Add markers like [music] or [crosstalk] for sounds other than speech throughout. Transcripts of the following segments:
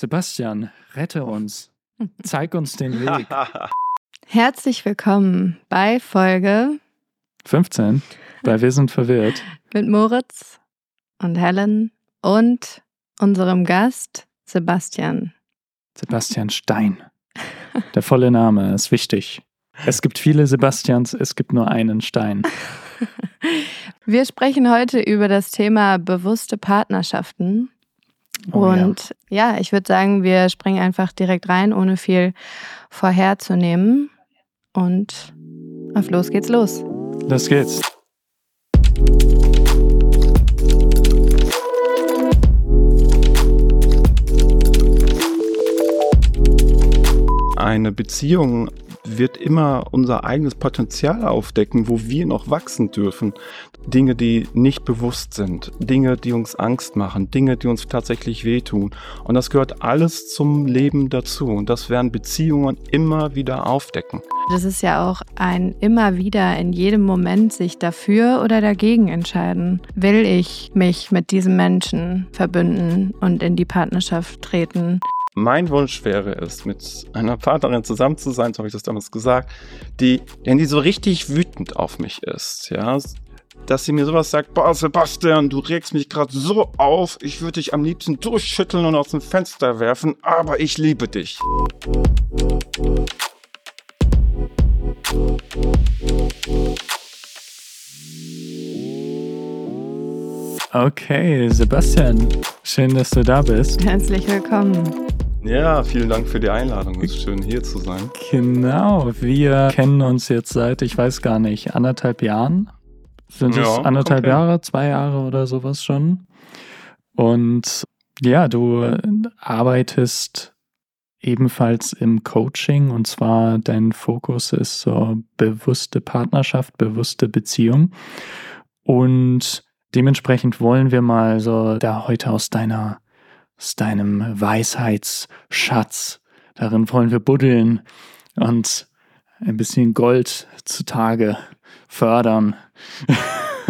Sebastian, rette uns. Zeig uns den Weg. [laughs] Herzlich willkommen bei Folge 15, bei Wir sind verwirrt. mit Moritz und Helen und unserem Gast Sebastian. Sebastian Stein. Der volle Name ist wichtig. Es gibt viele Sebastians, es gibt nur einen Stein. [laughs] Wir sprechen heute über das Thema bewusste Partnerschaften. Oh ja. und ja, ich würde sagen, wir springen einfach direkt rein, ohne viel vorherzunehmen. Und auf los geht's los. Los geht's. Eine Beziehung wird immer unser eigenes Potenzial aufdecken, wo wir noch wachsen dürfen. Dinge, die nicht bewusst sind, Dinge, die uns Angst machen, Dinge, die uns tatsächlich wehtun. Und das gehört alles zum Leben dazu. Und das werden Beziehungen immer wieder aufdecken. Das ist ja auch ein immer wieder in jedem Moment sich dafür oder dagegen entscheiden. Will ich mich mit diesem Menschen verbünden und in die Partnerschaft treten? Mein Wunsch wäre es, mit einer Partnerin zusammen zu sein, so habe ich das damals gesagt, die, wenn die so richtig wütend auf mich ist, ja, dass sie mir sowas sagt, boah, Sebastian, du regst mich gerade so auf, ich würde dich am liebsten durchschütteln und aus dem Fenster werfen, aber ich liebe dich. Okay, Sebastian, schön, dass du da bist. Herzlich willkommen. Ja, vielen Dank für die Einladung. Es ist schön, hier zu sein. Genau, wir kennen uns jetzt seit, ich weiß gar nicht, anderthalb Jahren. Sind es Ja, anderthalb okay. Jahre, zwei Jahre oder sowas schon? Und ja, du arbeitest ebenfalls im Coaching und zwar dein Fokus ist so bewusste Partnerschaft, bewusste Beziehung. Und dementsprechend wollen wir mal so da heute aus deiner, aus deinem Weisheitsschatz, darin wollen wir buddeln und ein bisschen Gold zutage fördern. [laughs]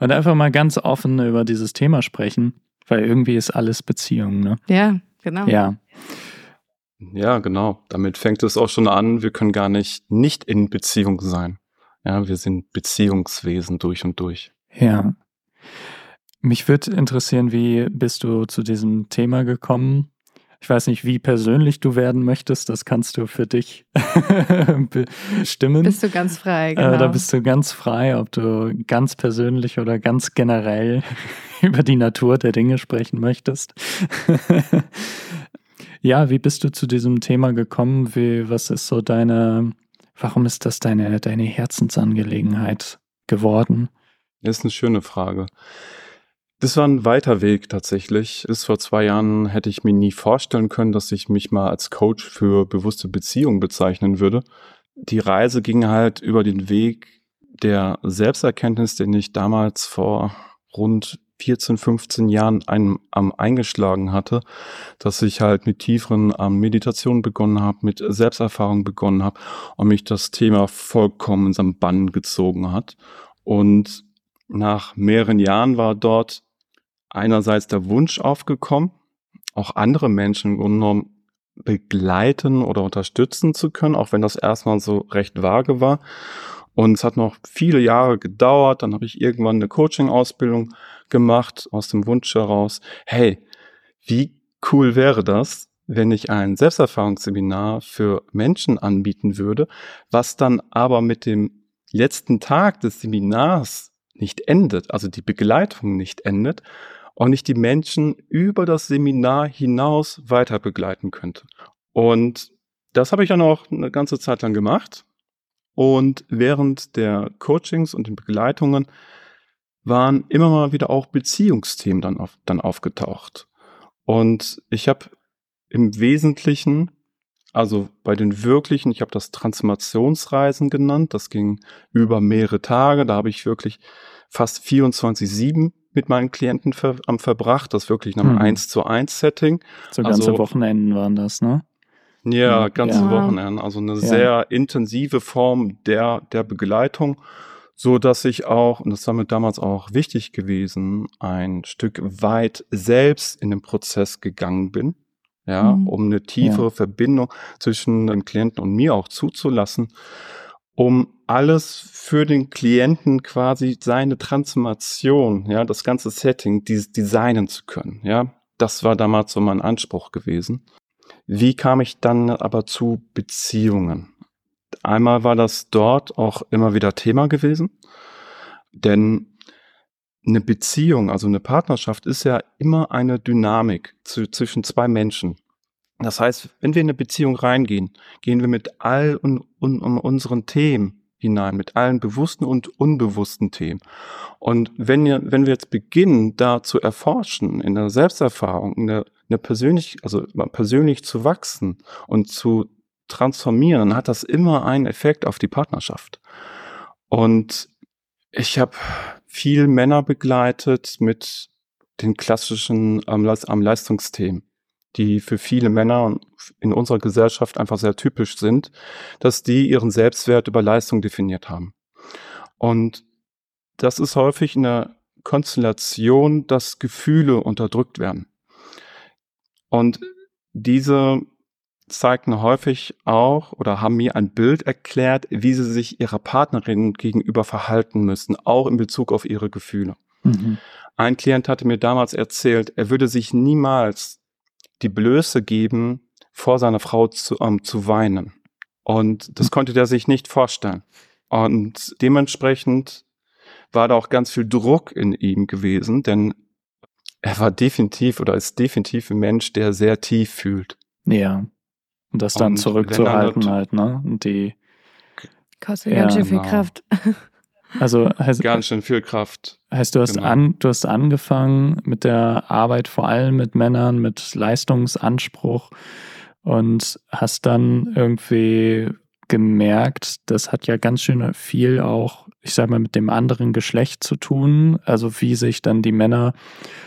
und einfach mal ganz offen über dieses Thema sprechen, weil irgendwie ist alles Beziehung, ne? Ja, genau. Ja. Ja, genau. Damit fängt es auch schon an. Wir können gar nicht nicht in Beziehung sein. Ja, wir sind Beziehungswesen durch und durch. Ja. Mich würde interessieren, wie bist du zu diesem Thema gekommen? Ich weiß nicht, wie persönlich du werden möchtest, das kannst du für dich [laughs] bestimmen. Bist du ganz frei, genau. Äh, da bist du ganz frei, ob du ganz persönlich oder ganz generell [laughs] über die Natur der Dinge sprechen möchtest. [laughs] ja, wie bist du zu diesem Thema gekommen? Wie, was ist so deine, warum ist das deine, deine Herzensangelegenheit geworden? Das ist eine schöne Frage. Das war ein weiter Weg tatsächlich. Bis vor zwei Jahren hätte ich mir nie vorstellen können, dass ich mich mal als Coach für bewusste Beziehungen bezeichnen würde. Die Reise ging halt über den Weg der Selbsterkenntnis, den ich damals vor rund 14, 15 Jahren einem, am eingeschlagen hatte, dass ich halt mit tieferen ähm, Meditationen begonnen habe, mit Selbsterfahrung begonnen habe und mich das Thema vollkommen in seinen Bann gezogen hat. Und nach mehreren Jahren war dort einerseits der Wunsch aufgekommen, auch andere Menschen im Grunde genommen begleiten oder unterstützen zu können, auch wenn das erstmal so recht vage war. Und es hat noch viele Jahre gedauert. Dann habe ich irgendwann eine Coaching-Ausbildung gemacht aus dem Wunsch heraus, hey, wie cool wäre das, wenn ich ein Selbsterfahrungsseminar für Menschen anbieten würde, was dann aber mit dem letzten Tag des Seminars nicht endet, also die Begleitung nicht endet und ich die Menschen über das Seminar hinaus weiter begleiten könnte. Und das habe ich dann auch eine ganze Zeit lang gemacht. Und während der Coachings und den Begleitungen waren immer mal wieder auch Beziehungsthemen dann, auf, dann aufgetaucht. Und ich habe im Wesentlichen, also bei den wirklichen, ich habe das Transformationsreisen genannt, das ging über mehrere Tage, da habe ich wirklich fast 24-7 mit meinen Klienten ver am verbracht, das wirklich nach einem Hm. 1 zu 1 Setting. So ganze Also- Wochenenden waren das, ne? Ja, Ja. ganze Ja. Wochenende. Also eine sehr intensive Form der, der Begleitung, so dass ich auch, und das war mir damals auch wichtig gewesen, ein Stück weit selbst in den Prozess gegangen bin. Ja, mhm. um eine tiefere ja. Verbindung zwischen dem Klienten und mir auch zuzulassen, um alles für den Klienten quasi seine Transformation, ja, das ganze Setting, dieses designen zu können, ja. Das war damals so mein Anspruch gewesen. Wie kam ich dann aber zu Beziehungen? Einmal war das dort auch immer wieder Thema gewesen, denn eine Beziehung, also eine Partnerschaft ist ja immer eine Dynamik zu, zwischen zwei Menschen. Das heißt, wenn wir in eine Beziehung reingehen, gehen wir mit all un, un, un unseren Themen hinein, mit allen bewussten und unbewussten Themen. Und wenn, wir, wenn wir jetzt beginnen, da zu erforschen, in der Selbsterfahrung, in der, in der persönlich, also persönlich zu wachsen und zu transformieren, hat das immer einen Effekt auf die Partnerschaft. Und ich habe viel Männer begleitet mit den klassischen ähm, am Leistungsthemen, die für viele Männer in unserer Gesellschaft einfach sehr typisch sind, dass die ihren Selbstwert über Leistung definiert haben. Und das ist häufig eine Konstellation, dass Gefühle unterdrückt werden. Und diese zeigten häufig auch oder haben mir ein Bild erklärt, wie sie sich ihrer Partnerin gegenüber verhalten müssen, auch in Bezug auf ihre Gefühle. Mhm. Ein Klient hatte mir damals erzählt, er würde sich niemals die Blöße geben, vor seiner Frau zu, ähm, zu weinen. Und das mhm. konnte der sich nicht vorstellen. Und dementsprechend war da auch ganz viel Druck in ihm gewesen, denn er war definitiv oder ist definitiv ein Mensch, der sehr tief fühlt. Ja. Und das dann und zurückzuhalten halt, ne? Und die kostet ja, ganz schön viel genau. Kraft. [laughs] Also heißt, ganz schön viel Kraft. Heißt, du hast genau. an, du hast angefangen mit der Arbeit vor allem mit Männern, mit Leistungsanspruch und hast dann irgendwie gemerkt, das hat ja ganz schön viel auch, ich sag mal, mit dem anderen Geschlecht zu tun. Also wie sich dann die Männer,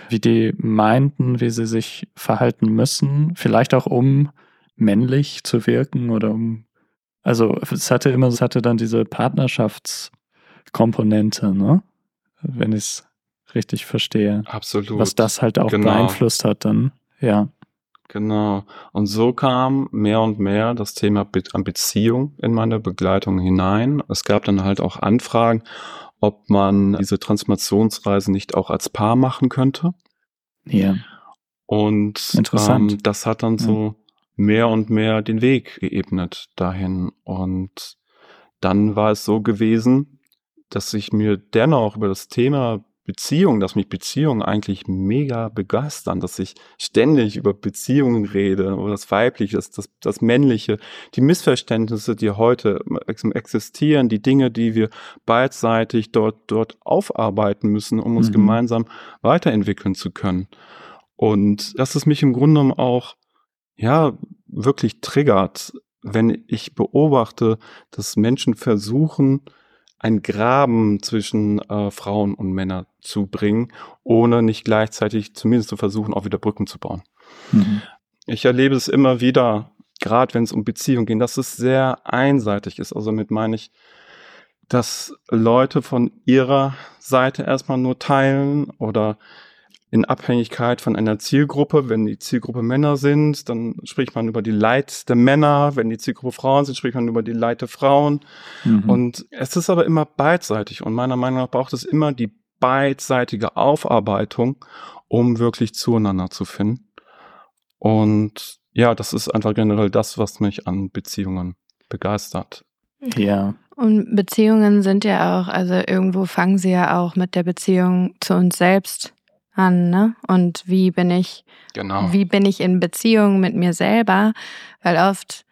wie die meinten, wie sie sich verhalten müssen, vielleicht auch um männlich zu wirken oder um, also es hatte immer, es hatte dann diese Partnerschaftskomponente, ne? Wenn ich es richtig verstehe. Absolut. Was das halt auch genau. beeinflusst hat dann, ja. Genau. Und so kam mehr und mehr das Thema Be Beziehung in meine Begleitung hinein. Es gab dann halt auch Anfragen, ob man diese Transformationsreise nicht auch als Paar machen könnte. Ja. Und ähm, das hat dann so mehr und mehr den Weg geebnet dahin. Und dann war es so gewesen, dass ich mir dennoch über das Thema Beziehung, dass mich Beziehungen eigentlich mega begeistern, dass ich ständig über Beziehungen rede, über das Weibliche, das, das, das Männliche, die Missverständnisse, die heute existieren, die Dinge, die wir beidseitig dort, dort aufarbeiten müssen, um uns mhm. gemeinsam weiterentwickeln zu können. Und dass es mich im Grunde genommen auch ja, wirklich triggert, wenn ich beobachte, dass Menschen versuchen, ein Graben zwischen äh, Frauen und Männern zu bringen, ohne nicht gleichzeitig zumindest zu versuchen, auch wieder Brücken zu bauen. Mhm. Ich erlebe es immer wieder, gerade wenn es um Beziehungen geht, dass es sehr einseitig ist. Also damit meine ich, dass Leute von ihrer Seite erstmal nur teilen oder in Abhängigkeit von einer Zielgruppe. Wenn die Zielgruppe Männer sind, dann spricht man über die Leid der Männer. Wenn die Zielgruppe Frauen sind, spricht man über die Leid der Frauen. Mhm. Und es ist aber immer beidseitig. Und meiner Meinung nach braucht es immer die beidseitige Aufarbeitung, um wirklich zueinander zu finden. Und ja, das ist einfach generell das, was mich an Beziehungen begeistert. Ja. Und Beziehungen sind ja auch, also irgendwo fangen sie ja auch mit der Beziehung zu uns selbst an, ne? Und wie bin ich, genau. wie bin ich in Beziehung mit mir selber? Weil oft,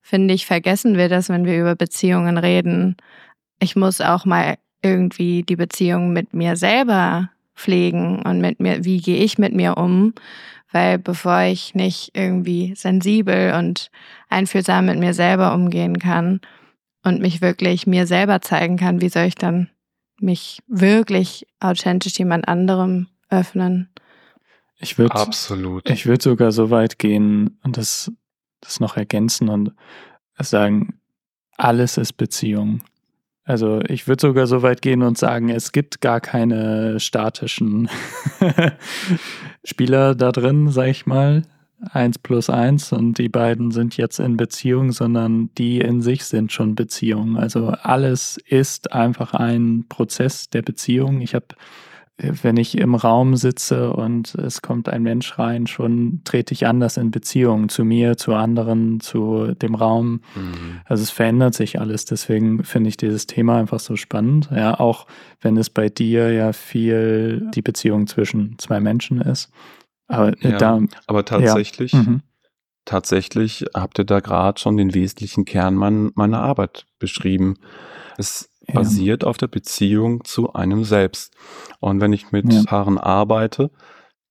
finde ich, vergessen wir das, wenn wir über Beziehungen reden. Ich muss auch mal irgendwie die Beziehung mit mir selber pflegen und mit mir, wie gehe ich mit mir um? Weil bevor ich nicht irgendwie sensibel und einfühlsam mit mir selber umgehen kann und mich wirklich mir selber zeigen kann, wie soll ich dann mich wirklich authentisch jemand anderem öffnen. Ich würde absolut. Ich würde sogar so weit gehen und das, das noch ergänzen und sagen, alles ist Beziehung. Also ich würde sogar so weit gehen und sagen, es gibt gar keine statischen [laughs] Spieler da drin, sag ich mal. eins plus eins und die beiden sind jetzt in Beziehung, sondern die in sich sind schon Beziehungen. Also alles ist einfach ein Prozess der Beziehung. Ich habe wenn ich im Raum sitze und es kommt ein Mensch rein, schon trete ich anders in Beziehung zu mir, zu anderen, zu dem Raum. Mhm. Also es verändert sich alles. Deswegen finde ich dieses Thema einfach so spannend. Ja, auch wenn es bei dir ja viel die Beziehung zwischen zwei Menschen ist. Aber ja, da, aber tatsächlich, ja. mhm. tatsächlich habt ihr da gerade schon den wesentlichen Kern mein, meiner Arbeit beschrieben. Es basiert auf der Beziehung zu einem selbst. Und wenn ich mit ja. Paaren arbeite,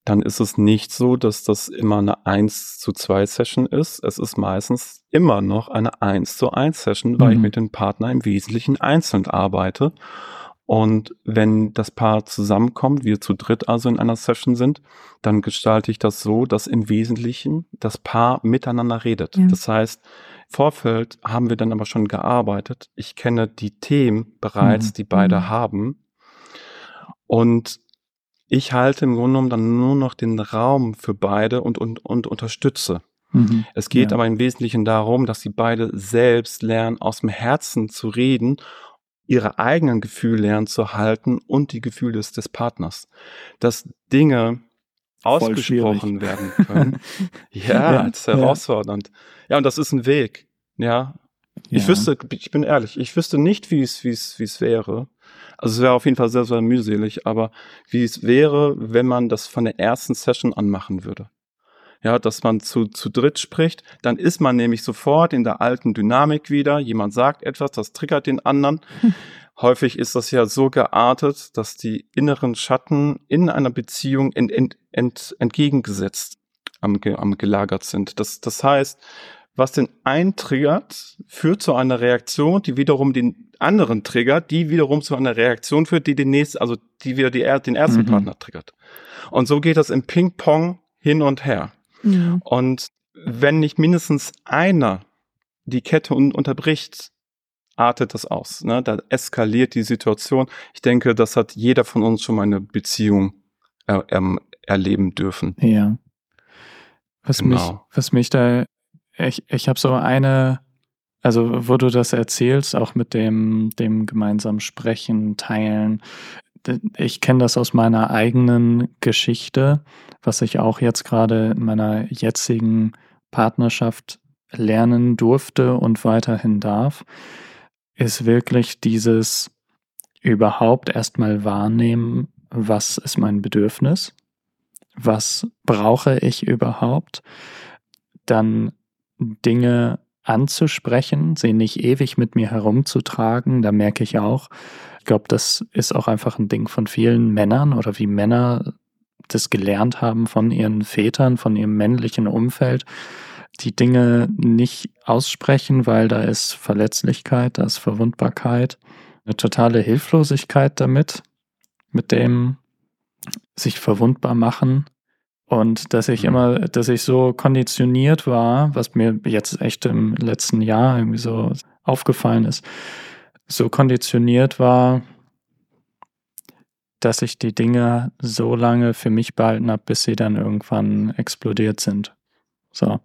dann ist es nicht so, dass das immer eine 1 zu 2 Session ist. Es ist meistens immer noch eine 1 zu 1 Session, weil mhm. ich mit dem Partner im Wesentlichen einzeln arbeite. Und wenn das Paar zusammenkommt, wir zu dritt also in einer Session sind, dann gestalte ich das so, dass im Wesentlichen das Paar miteinander redet. Ja. Das heißt, Vorfeld haben wir dann aber schon gearbeitet. Ich kenne die Themen bereits, mhm. die beide mhm. haben. Und ich halte im Grunde genommen dann nur noch den Raum für beide und, und, und unterstütze. Mhm. Es geht ja. aber im Wesentlichen darum, dass sie beide selbst lernen, aus dem Herzen zu reden, ihre eigenen Gefühle lernen zu halten und die Gefühle des, des Partners. Dass Dinge ausgesprochen werden können. [laughs] ja, ja, das ist herausfordernd. Ja. ja, und das ist ein Weg. Ja. Ich ja. wüsste, ich bin ehrlich, ich wüsste nicht, wie es, wie es, wie es wäre. Also es wäre auf jeden Fall sehr, sehr mühselig, aber wie es wäre, wenn man das von der ersten Session anmachen würde. Ja, dass man zu, zu dritt spricht, dann ist man nämlich sofort in der alten Dynamik wieder. Jemand sagt etwas, das triggert den anderen. [laughs] Häufig ist das ja so geartet, dass die inneren Schatten in einer Beziehung ent, ent, ent, entgegengesetzt am, am gelagert sind. Das, das heißt, was den einen triggert, führt zu einer Reaktion, die wiederum den anderen triggert, die wiederum zu einer Reaktion führt, die den nächsten, also die wieder die, den ersten mhm. Partner triggert. Und so geht das im Ping-Pong hin und her. Ja. Und wenn nicht mindestens einer die Kette un unterbricht, artet das aus. Ne? Da eskaliert die Situation. Ich denke, das hat jeder von uns schon mal eine Beziehung er, er, erleben dürfen. Ja. Was genau. mich, was mich da, ich, ich habe so eine, also wo du das erzählst, auch mit dem, dem gemeinsamen Sprechen, Teilen. Ich kenne das aus meiner eigenen Geschichte, was ich auch jetzt gerade in meiner jetzigen Partnerschaft lernen durfte und weiterhin darf ist wirklich dieses überhaupt erstmal wahrnehmen, was ist mein Bedürfnis, was brauche ich überhaupt, dann Dinge anzusprechen, sie nicht ewig mit mir herumzutragen, da merke ich auch, ich glaube, das ist auch einfach ein Ding von vielen Männern oder wie Männer das gelernt haben von ihren Vätern, von ihrem männlichen Umfeld, die Dinge nicht aussprechen, weil da ist Verletzlichkeit, da ist Verwundbarkeit, eine totale Hilflosigkeit damit, mit dem sich verwundbar machen. Und dass ich mhm. immer, dass ich so konditioniert war, was mir jetzt echt im letzten Jahr irgendwie so aufgefallen ist, so konditioniert war, dass ich die Dinge so lange für mich behalten habe, bis sie dann irgendwann explodiert sind. So.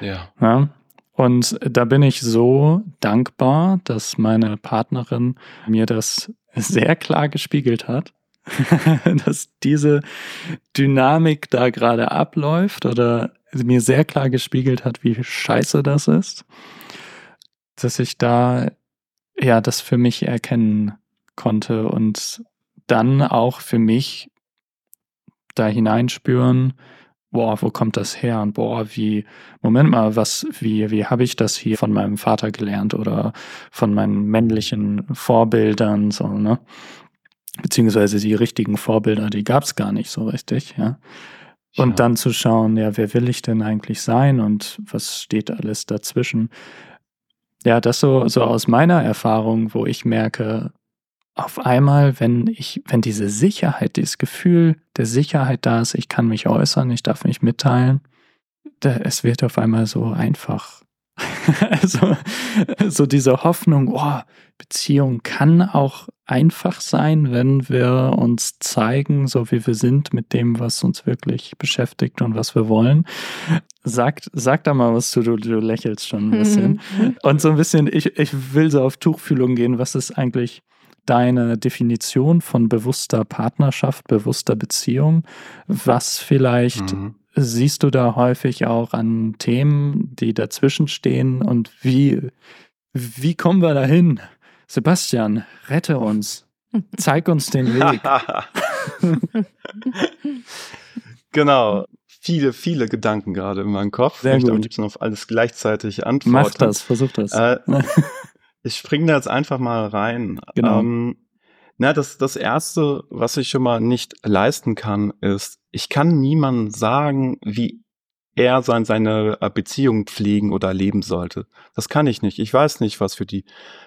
Ja. ja. Und da bin ich so dankbar, dass meine Partnerin mir das sehr klar gespiegelt hat, [laughs] dass diese Dynamik da gerade abläuft oder mir sehr klar gespiegelt hat, wie scheiße das ist, dass ich da ja das für mich erkennen konnte und dann auch für mich da hineinspüren, boah, wo kommt das her? Und boah, wie, Moment mal, was, wie, wie habe ich das hier von meinem Vater gelernt oder von meinen männlichen Vorbildern, so, ne? Beziehungsweise die richtigen Vorbilder, die gab es gar nicht so richtig, ja. Und ja. dann zu schauen, ja, wer will ich denn eigentlich sein und was steht alles dazwischen? Ja, das so, so aus meiner Erfahrung, wo ich merke, auf einmal, wenn ich, wenn diese Sicherheit, dieses Gefühl der Sicherheit da ist, ich kann mich äußern, ich darf mich mitteilen, da, es wird auf einmal so einfach. [laughs] also so diese Hoffnung, oh, Beziehung kann auch einfach sein, wenn wir uns zeigen, so wie wir sind, mit dem, was uns wirklich beschäftigt und was wir wollen. Sag, sag da mal was zu, du, du lächelst schon ein bisschen. [laughs] und so ein bisschen, ich, ich will so auf Tuchfühlung gehen, was ist eigentlich deine Definition von bewusster Partnerschaft, bewusster Beziehung? Was vielleicht mhm. siehst du da häufig auch an Themen, die dazwischen stehen und wie, wie kommen wir dahin? Sebastian, rette uns. Zeig uns den Weg. [laughs] genau. Viele, viele Gedanken gerade in meinem Kopf. Sehr ich möchte am liebsten auf alles gleichzeitig antworten. Mach das, versuch das. Äh, [laughs] ich springe da jetzt einfach mal rein. Genau. Ähm, na, das, das erste, was ich schon mal nicht leisten kann, ist, ich kann niemandem sagen, wie er sein, seine äh, Beziehung pflegen oder leben sollte. Das kann ich nicht. Ich weiß nicht, was für die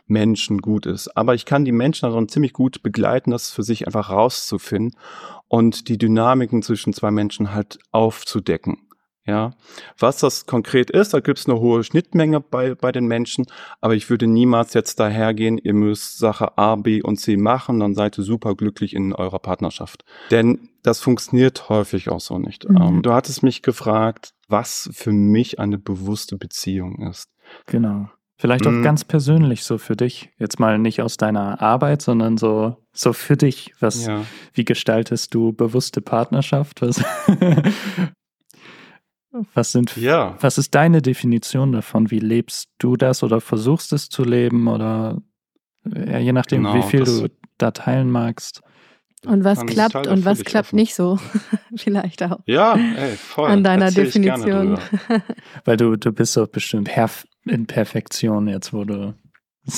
Menschen gut ist. Aber ich kann die Menschen daran ziemlich gut begleiten, das für sich einfach rauszufinden und die Dynamiken zwischen zwei Menschen halt aufzudecken. Ja, was das konkret ist, da gibt es eine hohe Schnittmenge bei, bei den Menschen, aber ich würde niemals jetzt dahergehen, ihr müsst Sache A, B und C machen, dann seid ihr super glücklich in eurer Partnerschaft. Denn das funktioniert häufig auch so nicht. Mhm. Ähm, du hattest mich gefragt, was für mich eine bewusste Beziehung ist. Genau. Vielleicht auch mhm. ganz persönlich so für dich. Jetzt mal nicht aus deiner Arbeit, sondern so, so für dich. Was, ja. wie gestaltest du bewusste Partnerschaft? Was, [laughs] was sind, ja. was ist deine Definition davon? Wie lebst du das oder versuchst es zu leben oder ja, je nachdem, genau, wie viel du da teilen magst? Und was klappt und was klappt offen. nicht so? [laughs] Vielleicht auch. Ja, ey, voll. An deiner Erzähl Definition. [laughs] Weil du, du bist doch bestimmt perf in Perfektion jetzt, wo du. [laughs]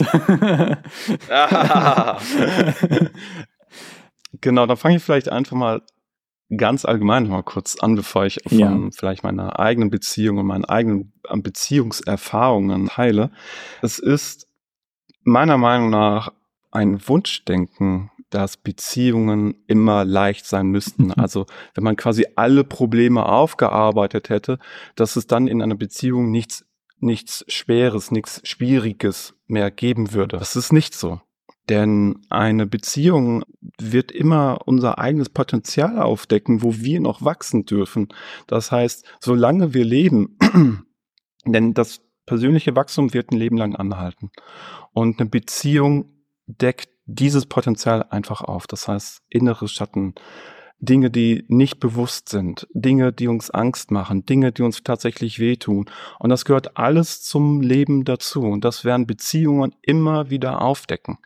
genau, dann fange ich vielleicht einfach mal ganz allgemein mal kurz an, bevor ich von ja. vielleicht meiner eigenen Beziehung und meinen eigenen Beziehungserfahrungen teile. Es ist meiner Meinung nach ein Wunschdenken dass Beziehungen immer leicht sein müssten. [laughs] Also wenn man quasi alle Probleme aufgearbeitet hätte, dass es dann in einer Beziehung nichts, nichts Schweres, nichts Schwieriges mehr geben würde. Das ist nicht so. Denn eine Beziehung wird immer unser eigenes Potenzial aufdecken, wo wir noch wachsen dürfen. Das heißt, solange wir leben, [clears throat] denn das persönliche Wachstum wird ein Leben lang anhalten. Und eine Beziehung deckt dieses Potenzial einfach auf. Das heißt, innere Schatten, Dinge, die nicht bewusst sind, Dinge, die uns Angst machen, Dinge, die uns tatsächlich wehtun. Und das gehört alles zum Leben dazu. Und das werden Beziehungen immer wieder aufdecken.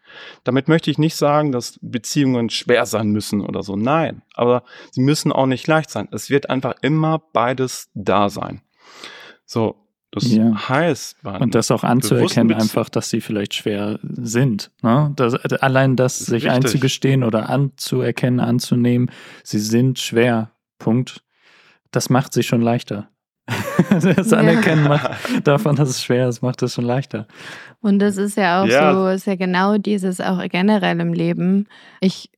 Damit möchte ich nicht sagen, dass Beziehungen schwer sein müssen oder so. Nein, aber sie müssen auch nicht leicht sein. Es wird einfach immer beides da sein. So, das ja. heißt, und das auch anzuerkennen, einfach, dass sie vielleicht schwer sind. Ne? Das, allein das, sich wichtig. einzugestehen oder anzuerkennen, anzunehmen, sie sind schwer. Punkt. Das macht sie schon leichter. [laughs] das Anerkennen ja. davon, dass es schwer ist, macht es schon leichter. Und das ist ja auch ja. so, ist ja genau dieses auch generell im Leben. Ich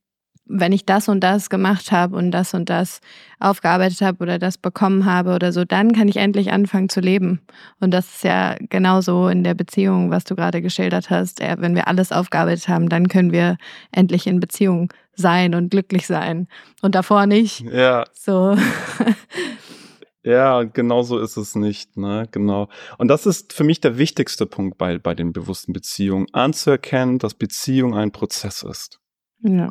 wenn ich das und das gemacht habe und das und das aufgearbeitet habe oder das bekommen habe oder so, dann kann ich endlich anfangen zu leben. Und das ist ja genauso in der Beziehung, was du gerade geschildert hast. Wenn wir alles aufgearbeitet haben, dann können wir endlich in Beziehung sein und glücklich sein. Und davor nicht. Ja. So. Ja, genau so ist es nicht, ne? Genau. Und das ist für mich der wichtigste Punkt bei, bei den bewussten Beziehungen, anzuerkennen, dass Beziehung ein Prozess ist. Ja.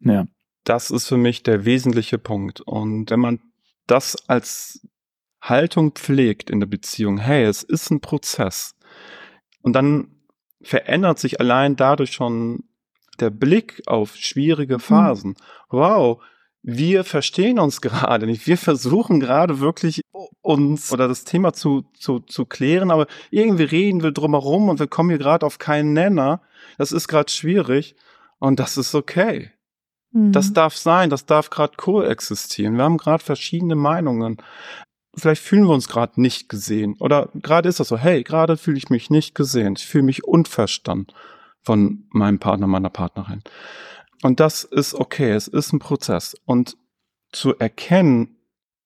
Ja. Das ist für mich der wesentliche Punkt. Und wenn man das als Haltung pflegt in der Beziehung, hey, es ist ein Prozess. Und dann verändert sich allein dadurch schon der Blick auf schwierige mhm. Phasen. Wow, wir verstehen uns gerade nicht. Wir versuchen gerade wirklich uns oder das Thema zu, zu, zu klären, aber irgendwie reden wir drumherum und wir kommen hier gerade auf keinen Nenner. Das ist gerade schwierig und das ist okay. Das mhm. darf sein, das darf gerade koexistieren. Wir haben gerade verschiedene Meinungen. Vielleicht fühlen wir uns gerade nicht gesehen. Oder gerade ist das so, hey, gerade fühle ich mich nicht gesehen. Ich fühle mich unverstanden von meinem Partner, meiner Partnerin. Und das ist okay, es ist ein Prozess. Und zu erkennen,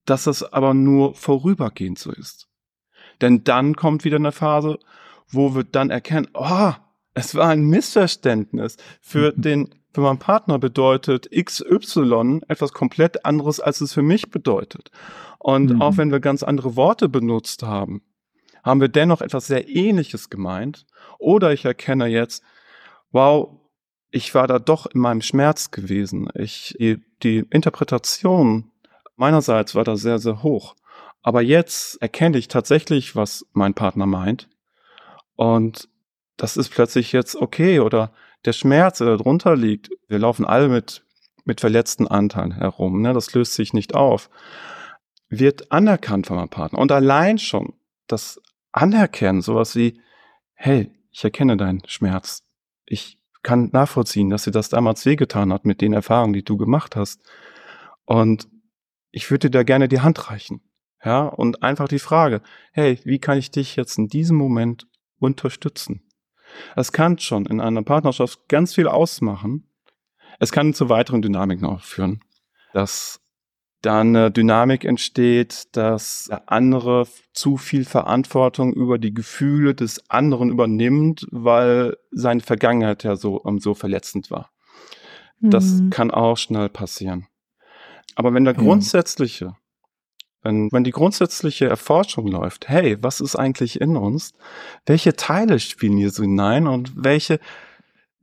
dass es aber nur vorübergehend so ist. Denn dann kommt wieder eine Phase, wo wir dann erkennen, oh, es war ein Missverständnis. Für mhm. den, für meinen Partner bedeutet XY etwas komplett anderes, als es für mich bedeutet. Und mhm. auch wenn wir ganz andere Worte benutzt haben, haben wir dennoch etwas sehr Ähnliches gemeint. Oder ich erkenne jetzt, wow, ich war da doch in meinem Schmerz gewesen. Ich, die, die Interpretation meinerseits war da sehr, sehr hoch. Aber jetzt erkenne ich tatsächlich, was mein Partner meint. Und das ist plötzlich jetzt okay oder der Schmerz, der darunter liegt. Wir laufen alle mit, mit verletzten Anteilen herum. Ne? Das löst sich nicht auf. Wird anerkannt von meinem Partner. Und allein schon das Anerkennen, sowas wie, hey, ich erkenne deinen Schmerz. Ich kann nachvollziehen, dass dir das damals wehgetan hat mit den Erfahrungen, die du gemacht hast. Und ich würde dir da gerne die Hand reichen. Ja, und einfach die Frage, hey, wie kann ich dich jetzt in diesem Moment unterstützen? Es kann schon in einer Partnerschaft ganz viel ausmachen. Es kann zu weiteren Dynamiken auch führen, dass dann eine Dynamik entsteht, dass der andere zu viel Verantwortung über die Gefühle des anderen übernimmt, weil seine Vergangenheit ja so, so verletzend war. Mhm. Das kann auch schnell passieren. Aber wenn der grundsätzliche, wenn, wenn die grundsätzliche Erforschung läuft, hey, was ist eigentlich in uns? Welche Teile spielen hier so hinein und welche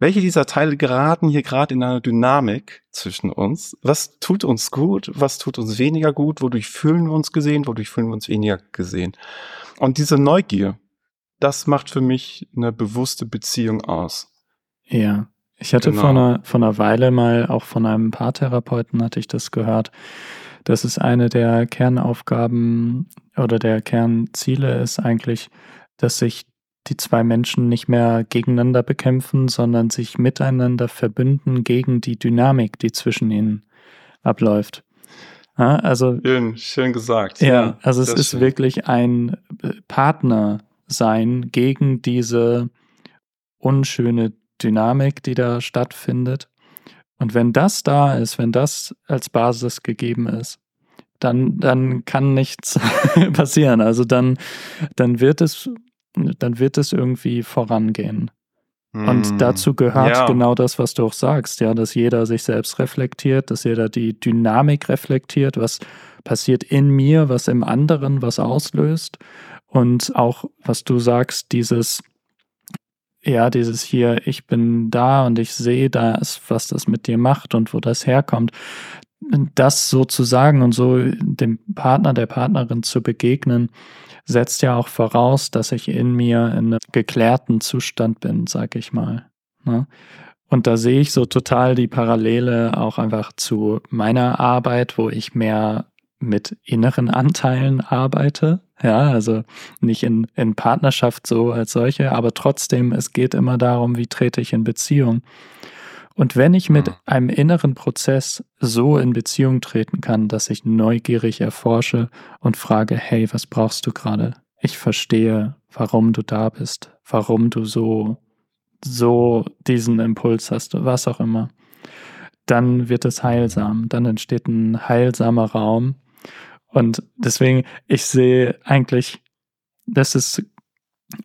welche dieser Teile geraten hier gerade in einer Dynamik zwischen uns? Was tut uns gut? Was tut uns weniger gut? Wodurch fühlen wir uns gesehen? Wodurch fühlen wir uns weniger gesehen? Und diese Neugier, das macht für mich eine bewusste Beziehung aus. Ja. Ich hatte genau. vor, einer, vor einer Weile mal auch von einem Paartherapeuten hatte ich das gehört, dass es eine der Kernaufgaben oder der Kernziele ist eigentlich, dass sich die zwei Menschen nicht mehr gegeneinander bekämpfen, sondern sich miteinander verbünden gegen die Dynamik, die zwischen ihnen abläuft. Ja, also schön, schön gesagt. Ja, ja also es ist schön. wirklich ein äh, Partner sein gegen diese unschöne Dynamik, die da stattfindet. Und wenn das da ist, wenn das als Basis gegeben ist, dann, dann kann nichts [laughs] passieren. Also dann, dann wird es dann wird es irgendwie vorangehen. Und hm. dazu gehört ja. genau das, was du auch sagst, ja, dass jeder sich selbst reflektiert, dass jeder die Dynamik reflektiert, was passiert in mir, was im anderen was auslöst. Und auch, was du sagst, dieses, ja, dieses hier, ich bin da und ich sehe das, was das mit dir macht und wo das herkommt. Das sozusagen und so dem Partner, der Partnerin zu begegnen, setzt ja auch voraus, dass ich in mir in einem geklärten Zustand bin, sag ich mal. Ne? Und da sehe ich so total die Parallele auch einfach zu meiner Arbeit, wo ich mehr mit inneren Anteilen arbeite. Ja, also nicht in, in Partnerschaft so als solche, aber trotzdem, es geht immer darum, wie trete ich in Beziehung. Und wenn ich mit einem inneren Prozess so in Beziehung treten kann, dass ich neugierig erforsche und frage, hey, was brauchst du gerade? Ich verstehe, warum du da bist, warum du so, so diesen Impuls hast, was auch immer. Dann wird es heilsam, dann entsteht ein heilsamer Raum. Und deswegen, ich sehe eigentlich, das ist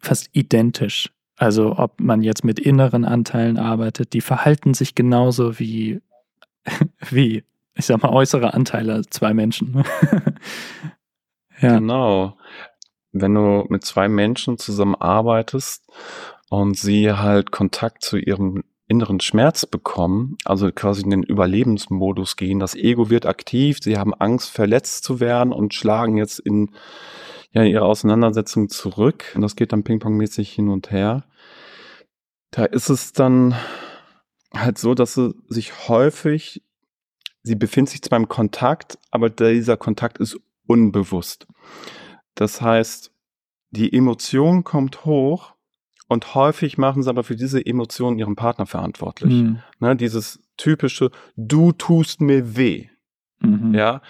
fast identisch also ob man jetzt mit inneren Anteilen arbeitet, die verhalten sich genauso wie, [laughs] wie ich sag mal, äußere Anteile zwei Menschen. [laughs] ja. Genau. Wenn du mit zwei Menschen zusammenarbeitest und sie halt Kontakt zu ihrem inneren Schmerz bekommen, also quasi in den Überlebensmodus gehen, das Ego wird aktiv, sie haben Angst, verletzt zu werden und schlagen jetzt in ja, ihre Auseinandersetzung zurück. Und das geht dann ping-pong-mäßig hin und her. Da ist es dann halt so, dass sie sich häufig, sie befindet sich zwar im Kontakt, aber dieser Kontakt ist unbewusst. Das heißt, die Emotion kommt hoch und häufig machen sie aber für diese Emotion ihren Partner verantwortlich. Mhm. Ne, dieses typische, du tust mir weh. Mhm. Ja,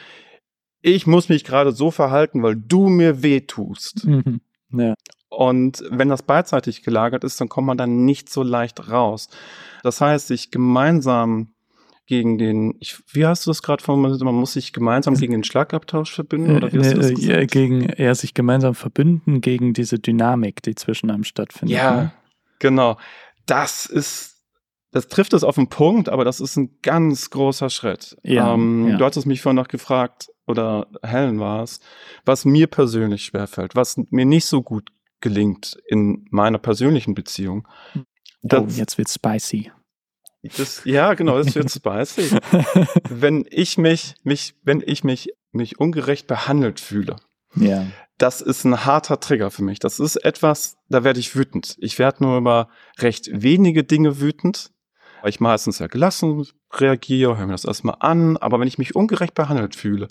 ich muss mich gerade so verhalten, weil du mir weh tust. Mhm. Ja. Und wenn das beidseitig gelagert ist, dann kommt man dann nicht so leicht raus. Das heißt, sich gemeinsam gegen den, ich, wie hast du das gerade formuliert, man muss sich gemeinsam gegen den Schlagabtausch verbünden? Oder wie hast du das äh, äh, gegen, eher sich gemeinsam verbünden gegen diese Dynamik, die zwischen einem stattfindet. Ja, ne? genau. Das ist, das trifft es auf den Punkt, aber das ist ein ganz großer Schritt. Ja, ähm, ja. Du hattest mich vorhin noch gefragt, oder Helen war es, was mir persönlich schwerfällt, was mir nicht so gut gelingt in meiner persönlichen Beziehung. Oh, das, jetzt wird spicy. Das, ja, genau, das wird spicy. [laughs] wenn ich mich, mich, wenn ich mich, mich ungerecht behandelt fühle. Ja. Das ist ein harter Trigger für mich. Das ist etwas, da werde ich wütend. Ich werde nur über recht wenige Dinge wütend, weil ich meistens ja gelassen reagiere, höre mir das erstmal an. Aber wenn ich mich ungerecht behandelt fühle,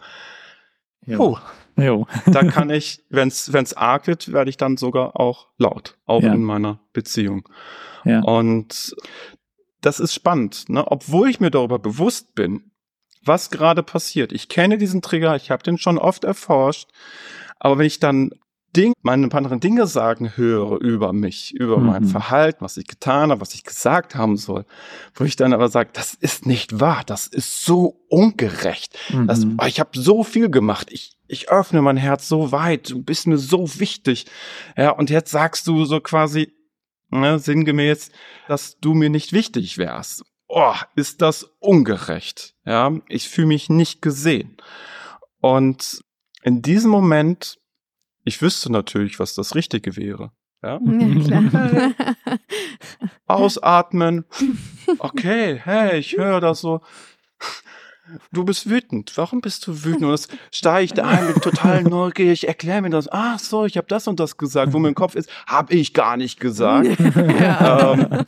puh, jo. da kann ich, wenn es arg wird, werde ich dann sogar auch laut, auch ja. in meiner Beziehung. Ja. Und das ist spannend, ne? obwohl ich mir darüber bewusst bin, was gerade passiert. Ich kenne diesen Trigger, ich habe den schon oft erforscht, aber wenn ich dann Ding, meine anderen Dinge sagen höre über mich, über mhm. mein Verhalten, was ich getan habe, was ich gesagt haben soll, wo ich dann aber sage, das ist nicht wahr, das ist so ungerecht. Mhm. Das, ich habe so viel gemacht, ich, ich öffne mein Herz so weit, du bist mir so wichtig. Ja, und jetzt sagst du so quasi, ne, sinngemäß, dass du mir nicht wichtig wärst. Oh, ist das ungerecht. Ja, ich fühle mich nicht gesehen. Und in diesem Moment, ich wüsste natürlich, was das Richtige wäre. Ja? [laughs] ja Ausatmen. Okay, hey, ich höre das so. Du bist wütend. Warum bist du wütend? Und das steigt ein, bin total neugierig, erklär mir das. Ach so, ich habe das und das gesagt. Wo mein Kopf ist, habe ich gar nicht gesagt. [laughs] Ja. ähm,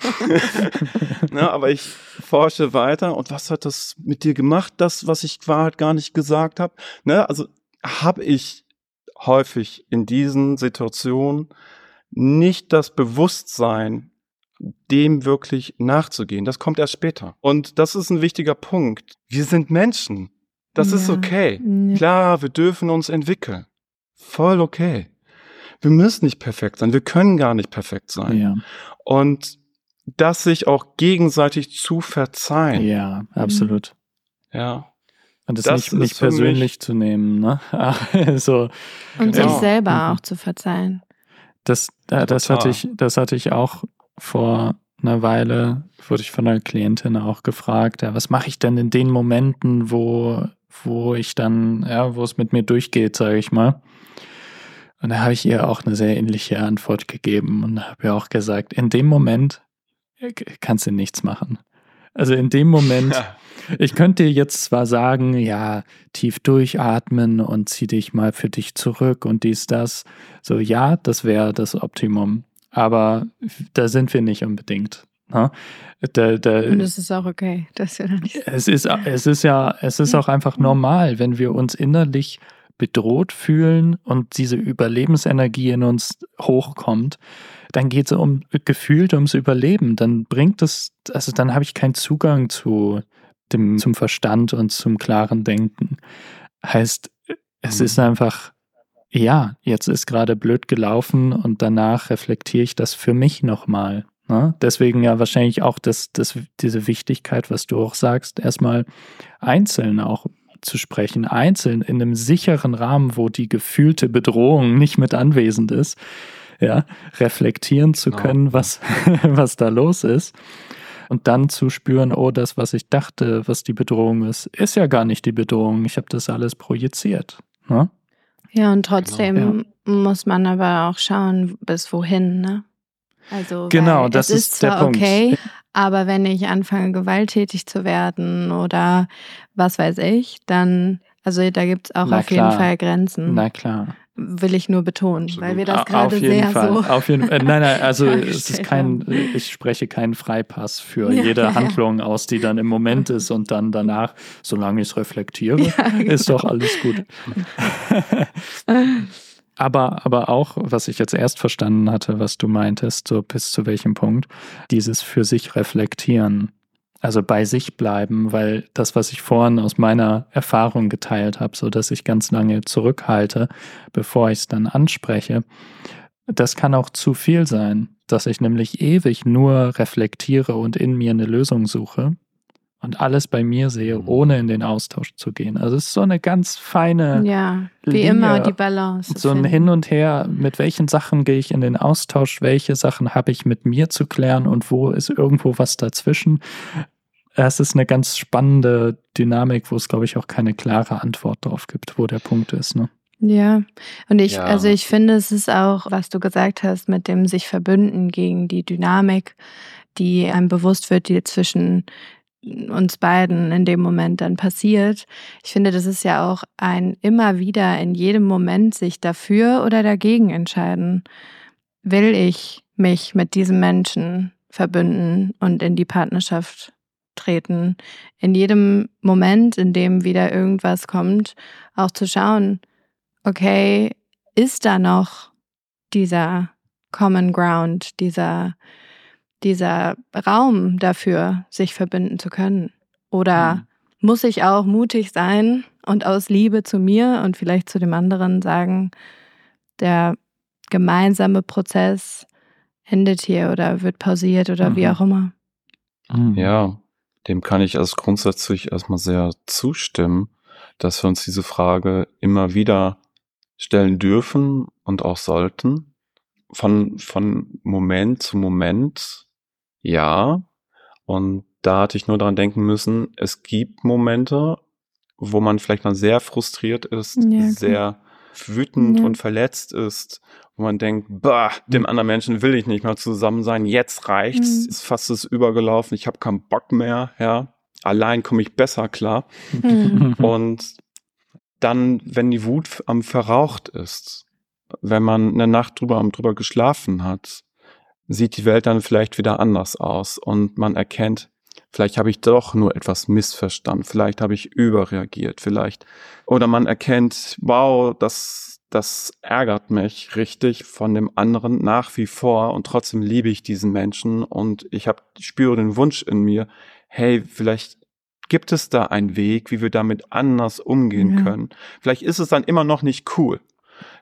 [laughs] ne, aber ich forsche weiter. Und was hat das mit dir gemacht, das, was ich Wahrheit gar nicht gesagt habe? Ne, also habe ich häufig in diesen Situationen nicht das Bewusstsein, dem wirklich nachzugehen. Das kommt erst später. Und das ist ein wichtiger Punkt. Wir sind Menschen. Das ja. ist okay. Ja. Klar, wir dürfen uns entwickeln. Voll okay. Wir müssen nicht perfekt sein. Wir können gar nicht perfekt sein. Ja. Und das sich auch gegenseitig zu verzeihen. Ja, absolut. Ja. Und das, das nicht, nicht persönlich zu nehmen, ne? [laughs] so. Und genau. sich selber mhm. auch zu verzeihen. Das, äh, das hatte ich, das hatte ich auch vor einer Weile wurde ich von einer Klientin auch gefragt, ja, was mache ich denn in den Momenten, wo, wo ich dann, ja, wo es mit mir durchgeht, sage ich mal. Und da habe ich ihr auch eine sehr ähnliche Antwort gegeben und habe ihr auch gesagt, in dem Moment äh, kannst du nichts machen. Also in dem Moment, ja. [laughs] ich könnte dir jetzt zwar sagen, ja, tief durchatmen und zieh dich mal für dich zurück und dies, das. So, ja, das wäre das Optimum aber da sind wir nicht unbedingt. Ne? Da, da, Und es ist auch okay, dass wir da nicht es ist, es ist ja, es ist auch einfach normal, wenn wir uns innerlich bedroht fühlen und diese Überlebensenergie in uns hochkommt, dann geht es um gefühlt ums Überleben. Dann bringt es, also dann habe ich keinen Zugang zu dem, zum Verstand und zum klaren Denken. Heißt, es mhm. ist einfach ja, jetzt ist gerade blöd gelaufen und danach reflektiere ich das für mich nochmal. Ne? Deswegen ja wahrscheinlich auch das, das, diese Wichtigkeit, was du auch sagst, erstmal einzeln auch zu sprechen, einzeln in einem sicheren Rahmen, wo die gefühlte Bedrohung nicht mit anwesend ist, ja, reflektieren zu genau. können, was, [laughs] was da los ist. Und dann zu spüren, oh, das, was ich dachte, was die Bedrohung ist, ist ja gar nicht die Bedrohung. Ich habe das alles projiziert. Ne? Ja, und trotzdem genau. ja. muss man aber auch schauen, bis wohin, ne? Also genau, das ist, ist der Punkt. okay, aber wenn ich anfange gewalttätig zu werden oder was weiß ich, dann also da gibt es auch Na auf klar. jeden Fall Grenzen. Na klar will ich nur betonen, Absolut. weil wir das gerade sehr Fall. so. Auf jeden Fall. Nein, nein, also [laughs] es ist kein, ich spreche keinen Freipass für ja, jede ja, Handlung aus, die dann im Moment ist und dann danach, solange ich es reflektiere, ja, genau. ist doch alles gut. [laughs] aber, aber auch, was ich jetzt erst verstanden hatte, was du meintest, so bis zu welchem Punkt, dieses für sich reflektieren also bei sich bleiben, weil das, was ich vorhin aus meiner Erfahrung geteilt habe, so dass ich ganz lange zurückhalte, bevor ich es dann anspreche, das kann auch zu viel sein, dass ich nämlich ewig nur reflektiere und in mir eine Lösung suche, und alles bei mir sehe, Mhm. ohne in den Austausch zu gehen. Also es ist so eine ganz feine, Ja, wie Linie. immer die Balance. so ein finden. Hin und Her, mit welchen Sachen gehe ich in den Austausch, welche Sachen habe ich mit mir zu klären und wo ist irgendwo was dazwischen. Es ist eine ganz spannende Dynamik, wo es, glaube ich, auch keine klare Antwort drauf gibt, wo der Punkt ist. Ne? Ja, und ich, Ja. also ich finde, es ist auch, was du gesagt hast, mit dem sich verbünden gegen die Dynamik, die einem bewusst wird, die zwischen uns beiden in dem Moment dann passiert. Ich finde, das ist ja auch ein immer wieder in jedem Moment sich dafür oder dagegen entscheiden. Will ich mich mit diesem Menschen verbünden und in die Partnerschaft treten? In jedem Moment, in dem wieder irgendwas kommt, auch zu schauen, okay, ist da noch dieser Common Ground, dieser, dieser Raum dafür, sich verbinden zu können? Oder Mhm. muss ich auch mutig sein und aus Liebe zu mir und vielleicht zu dem anderen sagen, der gemeinsame Prozess endet hier oder wird pausiert oder wie Mhm. auch immer? Mhm. Ja, dem kann ich also grundsätzlich erstmal sehr zustimmen, dass wir uns diese Frage immer wieder stellen dürfen und auch sollten. Von, von Moment zu Moment, ja. Und da hatte ich nur daran denken müssen, es gibt Momente, wo man vielleicht mal sehr frustriert ist, Ja, sehr wütend Ja. und verletzt ist, wo man denkt, bah, dem anderen Menschen will ich nicht mehr zusammen sein, jetzt reicht's, Mhm. ist fast ist übergelaufen, ich habe keinen Bock mehr, ja. Allein komme ich besser klar. Mhm. [laughs] Und dann, wenn die Wut am verraucht ist, wenn man eine Nacht drüber am drüber geschlafen hat, sieht die Welt dann vielleicht wieder anders aus und man erkennt, vielleicht habe ich doch nur etwas missverstanden, vielleicht habe ich überreagiert, vielleicht oder man erkennt, wow, das das ärgert mich richtig von dem anderen nach wie vor und trotzdem liebe ich diesen Menschen und ich habe spüre den Wunsch in mir, hey, vielleicht gibt es da einen Weg, wie wir damit anders umgehen Ja. können. Vielleicht ist es dann immer noch nicht cool.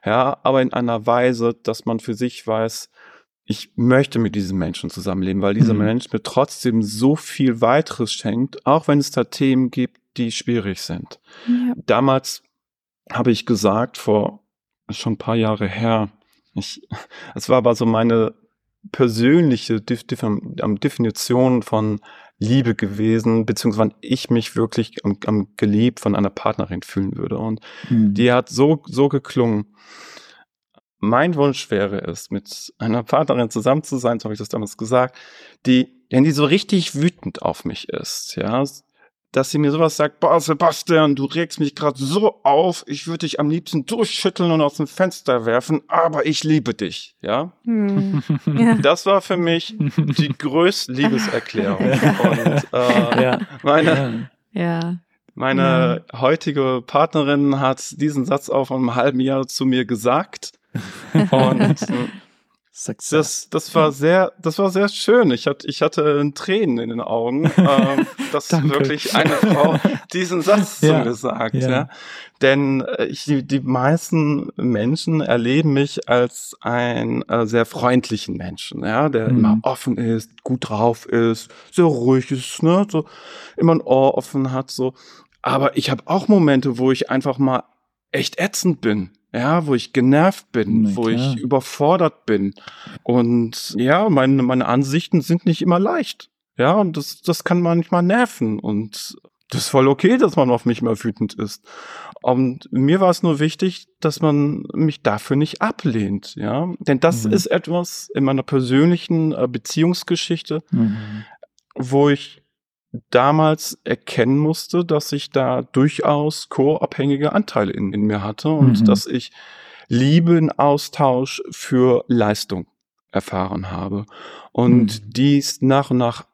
Ja, aber in einer Weise, dass man für sich weiß, ich möchte mit diesem Menschen zusammenleben, weil dieser Mhm. Mensch mir trotzdem so viel weiteres schenkt, auch wenn es da Themen gibt, die schwierig sind. ja. Damals habe ich gesagt, vor schon ein paar Jahre her, ich, es war aber so meine persönliche Definition von Liebe gewesen, beziehungsweise ich mich wirklich am, am geliebt von einer Partnerin fühlen würde. Und Mhm. die hat so, so geklungen. Mein Wunsch wäre es, mit einer Partnerin zusammen zu sein, so habe ich das damals gesagt, die, wenn die so richtig wütend auf mich ist, ja, dass sie mir sowas sagt, boah, Sebastian, du regst mich gerade so auf, ich würde dich am liebsten durchschütteln und aus dem Fenster werfen, aber ich liebe dich, ja. Hm. [laughs] Ja. Das war für mich die größte Liebeserklärung. [laughs] Und äh, ja. meine, Ja. ja. meine heutige Partnerin hat diesen Satz auch vor einem halben Jahr zu mir gesagt. Und [laughs] Success. das, das war sehr, das war sehr schön. Ich hatte, ich hatte Tränen in den Augen, ähm, [laughs] dass wirklich eine Frau diesen Satz Ja, zu mir sagt. ja. Ja. Denn äh, ich, die, die meisten Menschen erleben mich als einen äh, sehr freundlichen Menschen, ja, der Mhm. immer offen ist, gut drauf ist, sehr ruhig ist, ne, so immer ein Ohr offen hat, so. Aber ich habe auch Momente, wo ich einfach mal echt ätzend bin. Ja, wo ich genervt bin, Na wo klar. ich überfordert bin. Und ja, meine, meine Ansichten sind nicht immer leicht. Ja, und das, das kann manchmal nerven. Und das ist voll okay, dass man auf mich mal wütend ist. Und mir war es nur wichtig, dass man mich dafür nicht ablehnt. Ja, denn das Mhm. ist etwas in meiner persönlichen äh, Beziehungsgeschichte, Mhm. wo ich damals erkennen musste, dass ich da durchaus co-abhängige Anteile in, in mir hatte und Mhm. dass ich Liebe in Austausch für Leistung erfahren habe. Und Mhm. dies nach und nach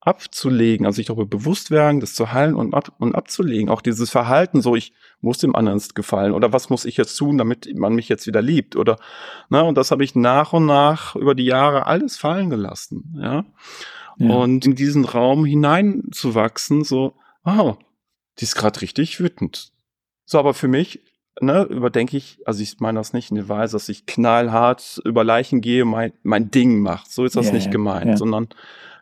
abzulegen, also sich darüber bewusst werden, das zu heilen und, ab, und abzulegen. Auch dieses Verhalten, so ich muss dem anderen gefallen oder was muss ich jetzt tun, damit man mich jetzt wieder liebt oder, ne, und das habe ich nach und nach über die Jahre alles fallen gelassen, ja. Ja. Und in diesen Raum hineinzuwachsen, so, wow, die ist gerade richtig wütend. So, aber für mich, ne, überdenke ich, also ich meine das nicht in der Weise, dass ich knallhart über Leichen gehe, mein, mein Ding macht. So ist das Ja, nicht gemeint, ja. sondern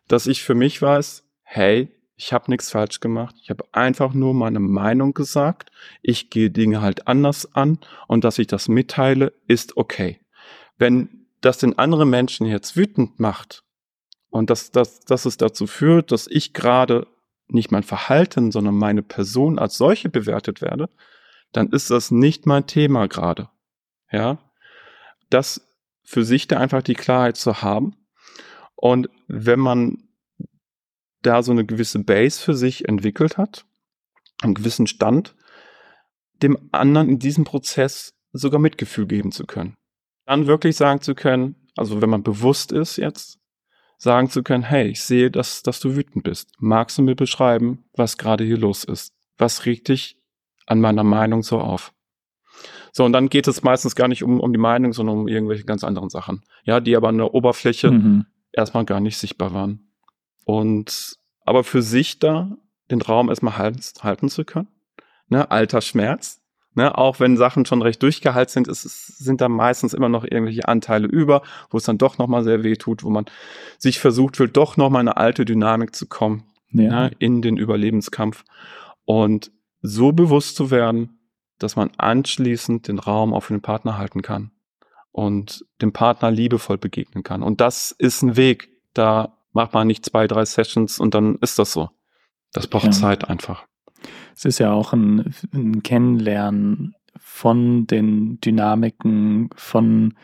dass ich für mich weiß, hey, Ich habe nichts falsch gemacht. Ich habe einfach nur meine Meinung gesagt. Ich gehe Dinge halt anders an und dass ich das mitteile, ist okay. Wenn das den anderen Menschen jetzt wütend macht und dass, dass, dass es dazu führt, dass ich gerade nicht mein Verhalten, sondern meine Person als solche bewertet werde, dann ist das nicht mein Thema gerade. Ja, das für sich da einfach die Klarheit zu haben. Und wenn man da so eine gewisse Base für sich entwickelt hat, einen gewissen Stand, dem anderen in diesem Prozess sogar Mitgefühl geben zu können. Dann wirklich sagen zu können, also wenn man bewusst ist jetzt, sagen zu können, hey, ich sehe, dass, dass du wütend bist. Magst du mir beschreiben, was gerade hier los ist? Was regt dich an meiner Meinung so auf? So, und dann geht es meistens gar nicht um, um die Meinung, sondern um irgendwelche ganz anderen Sachen. Ja, die aber an der Oberfläche mhm. erstmal gar nicht sichtbar waren. Und aber für sich da den Raum erstmal halten, halten zu können. Ne, alter Schmerz. Ne, auch wenn Sachen schon recht durchgeheilt sind, ist, sind da meistens immer noch irgendwelche Anteile über, wo es dann doch nochmal sehr weh tut, wo man sich versucht will, doch nochmal eine alte Dynamik zu kommen ja. ne, in den Überlebenskampf. Und so bewusst zu werden, dass man anschließend den Raum auch für den Partner halten kann und dem Partner liebevoll begegnen kann. Und das ist ein Weg, da macht man nicht zwei, drei Sessions und dann ist das so. Das braucht ja. Zeit einfach. Es ist ja auch ein, ein Kennenlernen von den Dynamiken, von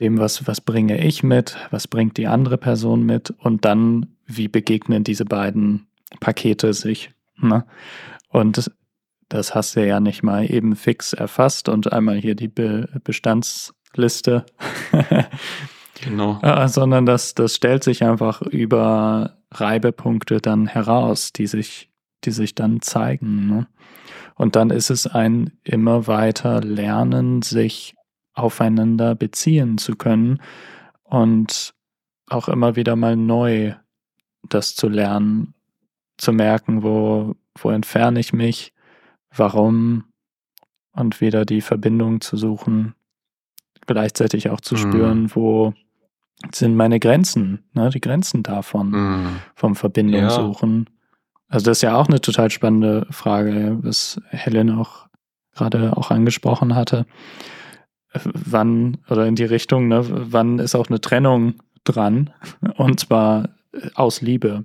dem, was, was bringe ich mit, was bringt die andere Person mit und dann, wie begegnen diese beiden Pakete sich. Ne? Und das hast du ja nicht mal eben fix erfasst und einmal hier die Be Bestandsliste [laughs] Genau. Äh, sondern das, das stellt sich einfach über Reibepunkte dann heraus, die sich, die sich dann zeigen. Ne? Und dann ist es ein immer weiter Lernen, sich aufeinander beziehen zu können und auch immer wieder mal neu das zu lernen, zu merken, wo, wo entferne ich mich, warum und wieder die Verbindung zu suchen, gleichzeitig auch zu mhm. spüren, wo sind meine Grenzen, ne, die Grenzen davon, mhm. vom Verbindung ja. Also das ist ja auch eine total spannende Frage, was Helen auch gerade auch angesprochen hatte. Wann oder in die Richtung, ne, wann ist auch eine Trennung dran? Und zwar aus Liebe.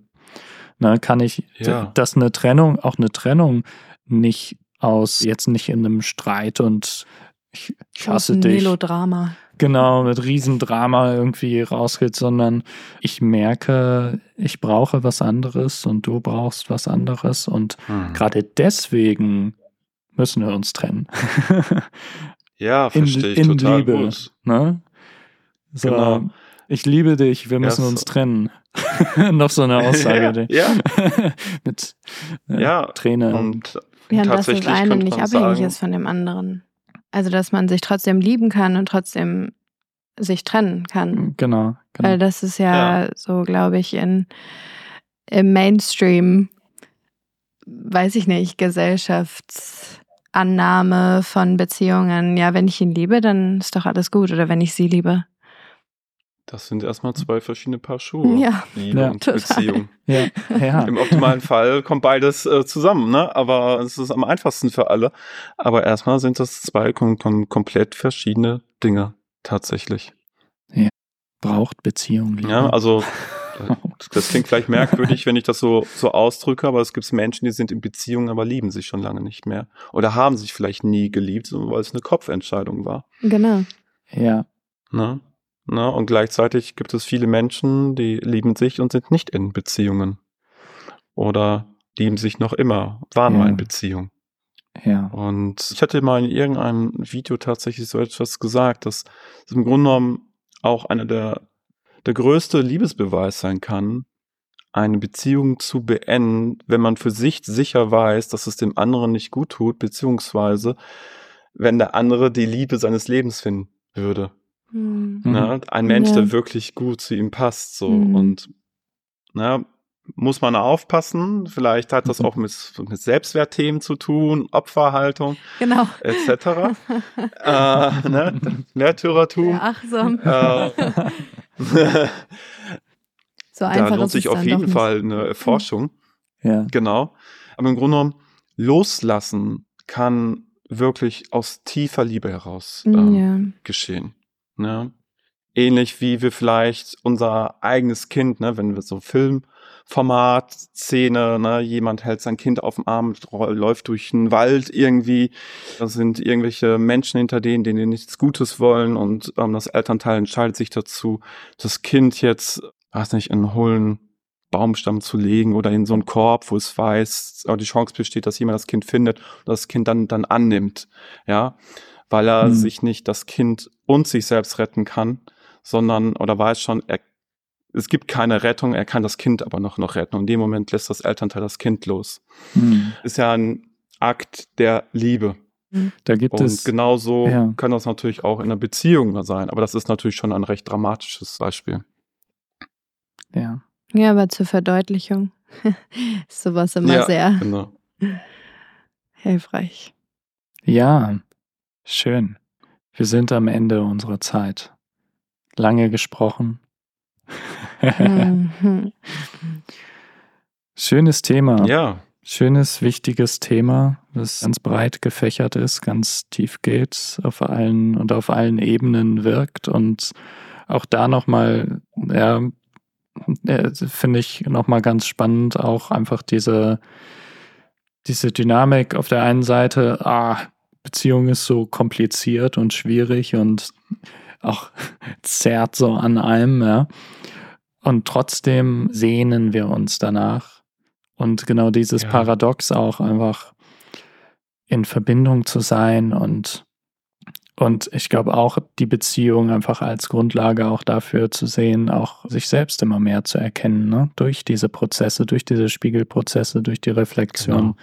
Ne, kann ich, ja. dass eine Trennung, auch eine Trennung nicht aus, jetzt nicht in einem Streit und ich, ich hasse dich. Melodrama genau mit Riesendrama irgendwie rausgeht, sondern ich merke, ich brauche was anderes und du brauchst was anderes und hm. gerade deswegen müssen wir uns trennen. [laughs] ja, verstehe ich in total Liebe, gut. Ne? So, genau. Ich liebe dich, wir müssen ja, uns trennen. [laughs] Noch so eine [laughs] Aussage. ja. ja. mit äh, ja, Tränen. Und ja, dass das eine nicht abhängig sagen, ist von dem anderen. Also, dass man sich trotzdem lieben kann und trotzdem sich trennen kann. Genau. genau. Weil das ist ja, ja. so, glaube ich, in, im Mainstream, weiß ich nicht, Gesellschaftsannahme von Beziehungen. Ja, wenn ich ihn liebe, dann ist doch alles gut. Oder wenn ich sie liebe. Das sind erstmal zwei verschiedene Paar Schuhe. Ja, Liebe ja, und total. Beziehung. Ja, ja. [laughs] Im optimalen Fall kommt beides äh, zusammen, ne? Aber es ist am einfachsten für alle. Aber erstmal sind das zwei kom kom komplett verschiedene Dinge tatsächlich. Ja. Braucht Beziehung. Liebe. Ja, also [laughs] das klingt vielleicht merkwürdig, wenn ich das so, so ausdrücke, aber es gibt Menschen, die sind in Beziehungen, aber lieben sich schon lange nicht mehr. Oder haben sich vielleicht nie geliebt, weil es eine Kopfentscheidung war. Genau. Ja. Ne? Ne? Und gleichzeitig gibt es viele Menschen, die lieben sich und sind nicht in Beziehungen. Oder lieben sich noch immer, waren ja. mal in Beziehung. Ja. Und ich hatte mal in irgendeinem Video tatsächlich so etwas gesagt, dass es im Grunde genommen auch einer der, der größte Liebesbeweis sein kann, eine Beziehung zu beenden, wenn man für sich sicher weiß, dass es dem anderen nicht gut tut, beziehungsweise wenn der andere die Liebe seines Lebens finden würde. Mhm. Ne? Ein Mensch, ja. der wirklich gut zu ihm passt. So. Mhm. Und na, ne, muss man aufpassen. Vielleicht hat das mhm. auch mit, mit Selbstwertthemen zu tun, Opferhaltung, genau. etc. [laughs] äh, ne? Märtyrertum. Ja, achtsam. Äh, [laughs] so da lohnt sich auf jeden Fall eine Forschung. Ja. Genau. Aber im Grunde genommen, loslassen kann wirklich aus tiefer Liebe heraus ähm, Ja. geschehen. Ne? Ähnlich wie wir vielleicht unser eigenes Kind, ne, wenn wir so Filmformat, Szene, ne, jemand hält sein Kind auf dem Arm, läuft durch den Wald irgendwie, da sind irgendwelche Menschen hinter denen, denen nichts Gutes wollen und ähm, das Elternteil entscheidet sich dazu, das Kind jetzt, weiß nicht, in einen hohlen Baumstamm zu legen oder in so einen Korb, wo es weiß, aber die Chance besteht, dass jemand das Kind findet und das Kind dann, dann annimmt, ja, weil er Hm. sich nicht das Kind und sich selbst retten kann, sondern, oder weiß schon, er, es gibt keine Rettung, er kann das Kind aber noch, noch retten und in dem Moment lässt das Elternteil das Kind los. Hm. Ist ja ein Akt der Liebe. Da gibt Und es. genauso ja. kann das natürlich auch in einer Beziehung sein, aber das ist natürlich schon ein recht dramatisches Beispiel. Ja. Ja, aber zur Verdeutlichung [laughs] ist sowas immer Ja, sehr Genau. [laughs] hilfreich. Ja, schön. Wir sind am Ende unserer Zeit. Lange gesprochen. Mhm. [laughs] Schönes Thema. Ja, Schönes, wichtiges Thema, das ganz breit gefächert ist, ganz tief geht, auf allen und auf allen Ebenen wirkt und auch da nochmal, ja, äh, finde ich nochmal ganz spannend, auch einfach diese, diese Dynamik auf der einen Seite, ah, Beziehung ist so kompliziert und schwierig und auch [laughs] zerrt so an einem, ja. Und trotzdem sehnen wir uns danach. Und genau dieses Ja. Paradox auch einfach in Verbindung zu sein und, und ich glaube auch die Beziehung einfach als Grundlage auch dafür zu sehen, auch sich selbst immer mehr zu erkennen, ne? durch diese Prozesse, durch diese Spiegelprozesse, durch die Reflexion.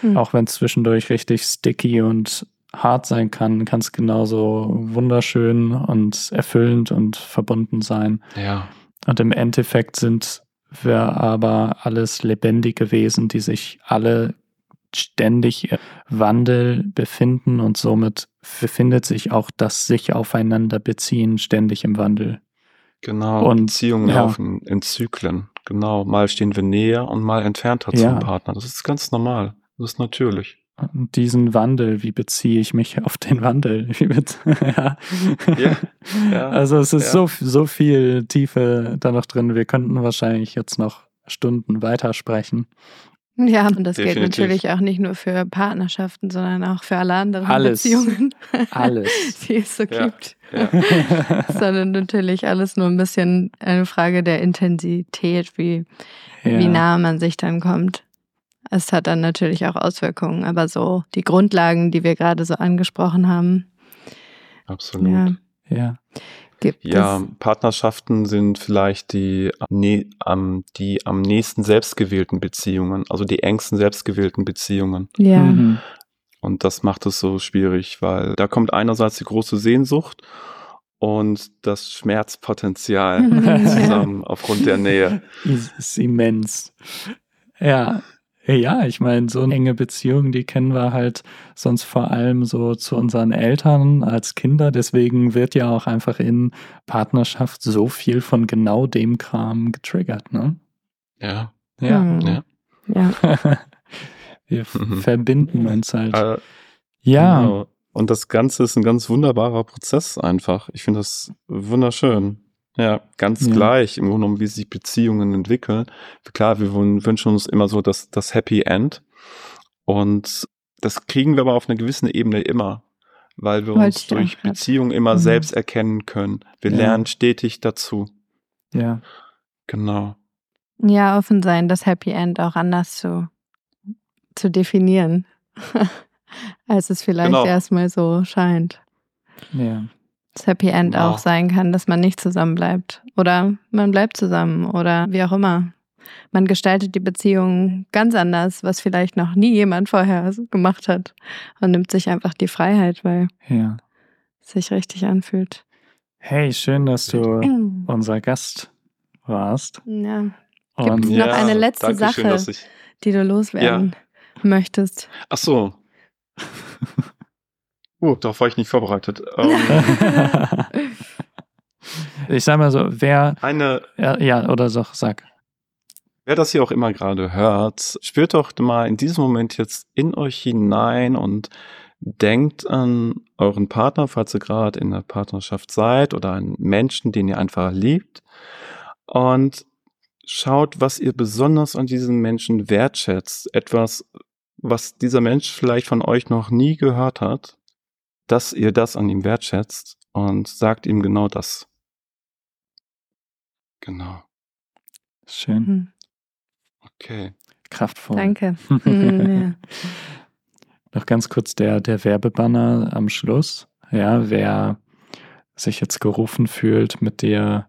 Genau. Auch wenn es zwischendurch richtig sticky und hart sein kann, kann es genauso wunderschön und erfüllend und verbunden sein. ja, Und im Endeffekt sind wir aber alles lebendige Wesen, die sich alle ständig im Wandel befinden und somit befindet sich auch das sich aufeinander beziehen ständig im Wandel. genau. Und, Beziehungen ja. laufen in Zyklen. Genau. Mal stehen wir näher und mal entfernter Ja. zum Partner. Das ist ganz normal. Das ist natürlich. Und diesen Wandel, wie beziehe ich mich auf den Wandel? [laughs] Ja. Ja, ja, [laughs] Also es ist so, so viel Tiefe da noch drin. Wir könnten wahrscheinlich jetzt noch Stunden weitersprechen. Ja, und das gilt Definitiv. natürlich auch nicht nur für Partnerschaften, sondern auch für alle anderen Alles. Beziehungen, [laughs] Alles. die es so Ja. gibt. Ja. [laughs] Sondern natürlich alles nur ein bisschen eine Frage der Intensität, wie, Ja. wie nah man sich dann kommt. Es hat dann natürlich auch Auswirkungen, aber so die Grundlagen, die wir gerade so angesprochen haben, Absolut. ja, Ja. Gibt Ja, es. Partnerschaften sind vielleicht die, am nä- am, die am nächsten selbstgewählten Beziehungen, also die engsten selbstgewählten Beziehungen. Ja, Mhm. Und das macht es so schwierig, weil da kommt einerseits die große Sehnsucht und das Schmerzpotenzial [laughs] zusammen aufgrund der Nähe. Ist, ist immens. Ja. Ja, ich meine, so eine enge Beziehung, die kennen wir halt sonst vor allem so zu unseren Eltern als Kinder. Deswegen wird ja auch einfach in Partnerschaft so viel von genau dem Kram getriggert, ne? Ja, Ja. Mhm. ja. ja. [laughs] Wir Mhm. verbinden uns halt. Äh, ja, Genau. Und das Ganze ist ein ganz wunderbarer Prozess einfach. Ich finde das wunderschön. Ja, ganz Ja. gleich im Grunde genommen, wie sich Beziehungen entwickeln. Klar, wir wün- wünschen uns immer so das, das Happy End. Und das kriegen wir aber auf einer gewissen Ebene immer, weil wir Wollte uns durch. Beziehungen immer Mhm. selbst erkennen können. Wir Ja. lernen stetig dazu. ja. Genau. Ja, offen sein, das Happy End auch anders zu, zu definieren, [laughs] als es vielleicht Genau. erstmal so scheint. Ja. Das Happy End auch sein kann, dass man nicht zusammen bleibt. Oder man bleibt zusammen oder wie auch immer. Man gestaltet die Beziehung ganz anders, was vielleicht noch nie jemand vorher gemacht hat. Und nimmt sich einfach die Freiheit, weil Ja. es sich richtig anfühlt. Hey, schön, dass du unser Gast warst. Ja, Gibt's Und noch eine letzte danke Sache? Schön, ich, die du loswerden möchtest. ach so. [laughs] Oh, darauf war ich nicht vorbereitet. Ähm, [laughs] ich sag mal so, wer, eine, ja, ja oder so, sag. Wer das hier auch immer gerade hört, spürt doch mal in diesem Moment jetzt in euch hinein und denkt an euren Partner, falls ihr gerade in der Partnerschaft seid oder an Menschen, den ihr einfach liebt. Und schaut, was ihr besonders an diesem Menschen wertschätzt. Etwas, was dieser Mensch vielleicht von euch noch nie gehört hat, dass ihr das an ihm wertschätzt und sagt ihm genau das. Genau. Schön. Hm. Okay. Kraftvoll. Danke. [laughs] Ja. Noch ganz kurz der, der Werbebanner am Schluss. Ja, wer sich jetzt gerufen fühlt, mit dir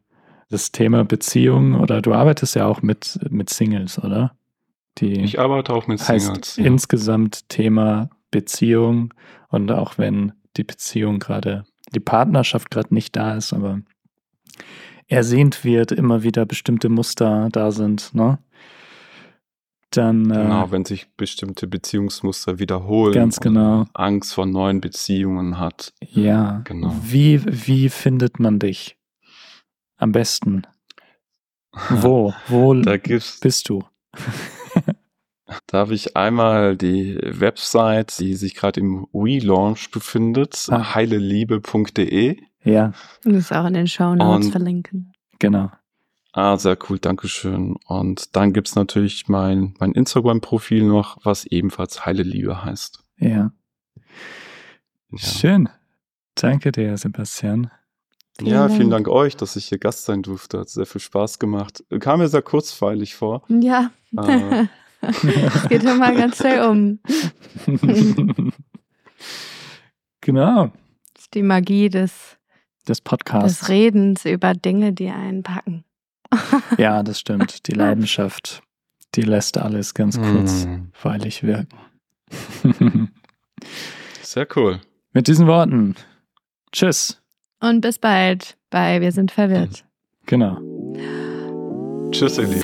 das Thema Beziehung oder du arbeitest ja auch mit, mit Singles, oder? Die Ich arbeite auch mit heißt Singles. ja. insgesamt Thema Beziehung und auch wenn die Beziehung gerade, die Partnerschaft gerade nicht da ist, aber ersehnt wird, immer wieder bestimmte Muster da sind, ne? Dann äh, Genau, wenn sich bestimmte Beziehungsmuster wiederholen. Ganz genau. Angst vor neuen Beziehungen hat. Ja, Genau. Wie, wie findet man dich? Am besten. [laughs] Wo? Wo bist du? Da habe ich einmal die Website, die sich gerade im Relaunch befindet, Ah. heileliebe.de. Ja, Das ist auch in den Show Notes Und- verlinken. genau. Ah, sehr cool, Dankeschön. Und dann gibt's natürlich mein, mein Instagram-Profil noch, was ebenfalls Heile Liebe heißt. Ja. Ja. Schön. Danke dir, Sebastian. Vielen ja, vielen Dank. Dank euch, dass ich hier Gast sein durfte. Hat sehr viel Spaß gemacht. Kam mir sehr kurzweilig vor. Ja. Äh. [laughs] Es geht immer ganz schnell um. genau. Das ist die Magie des, Das Podcast. des Redens über Dinge, die einen packen. Ja, das stimmt. Die [laughs] Leidenschaft, die lässt alles ganz kurz Hm, weilig wirken. Sehr cool. Mit diesen Worten. Tschüss. Und bis bald bei Wir sind verwirrt. Genau. Tschüss, ihr Lieben.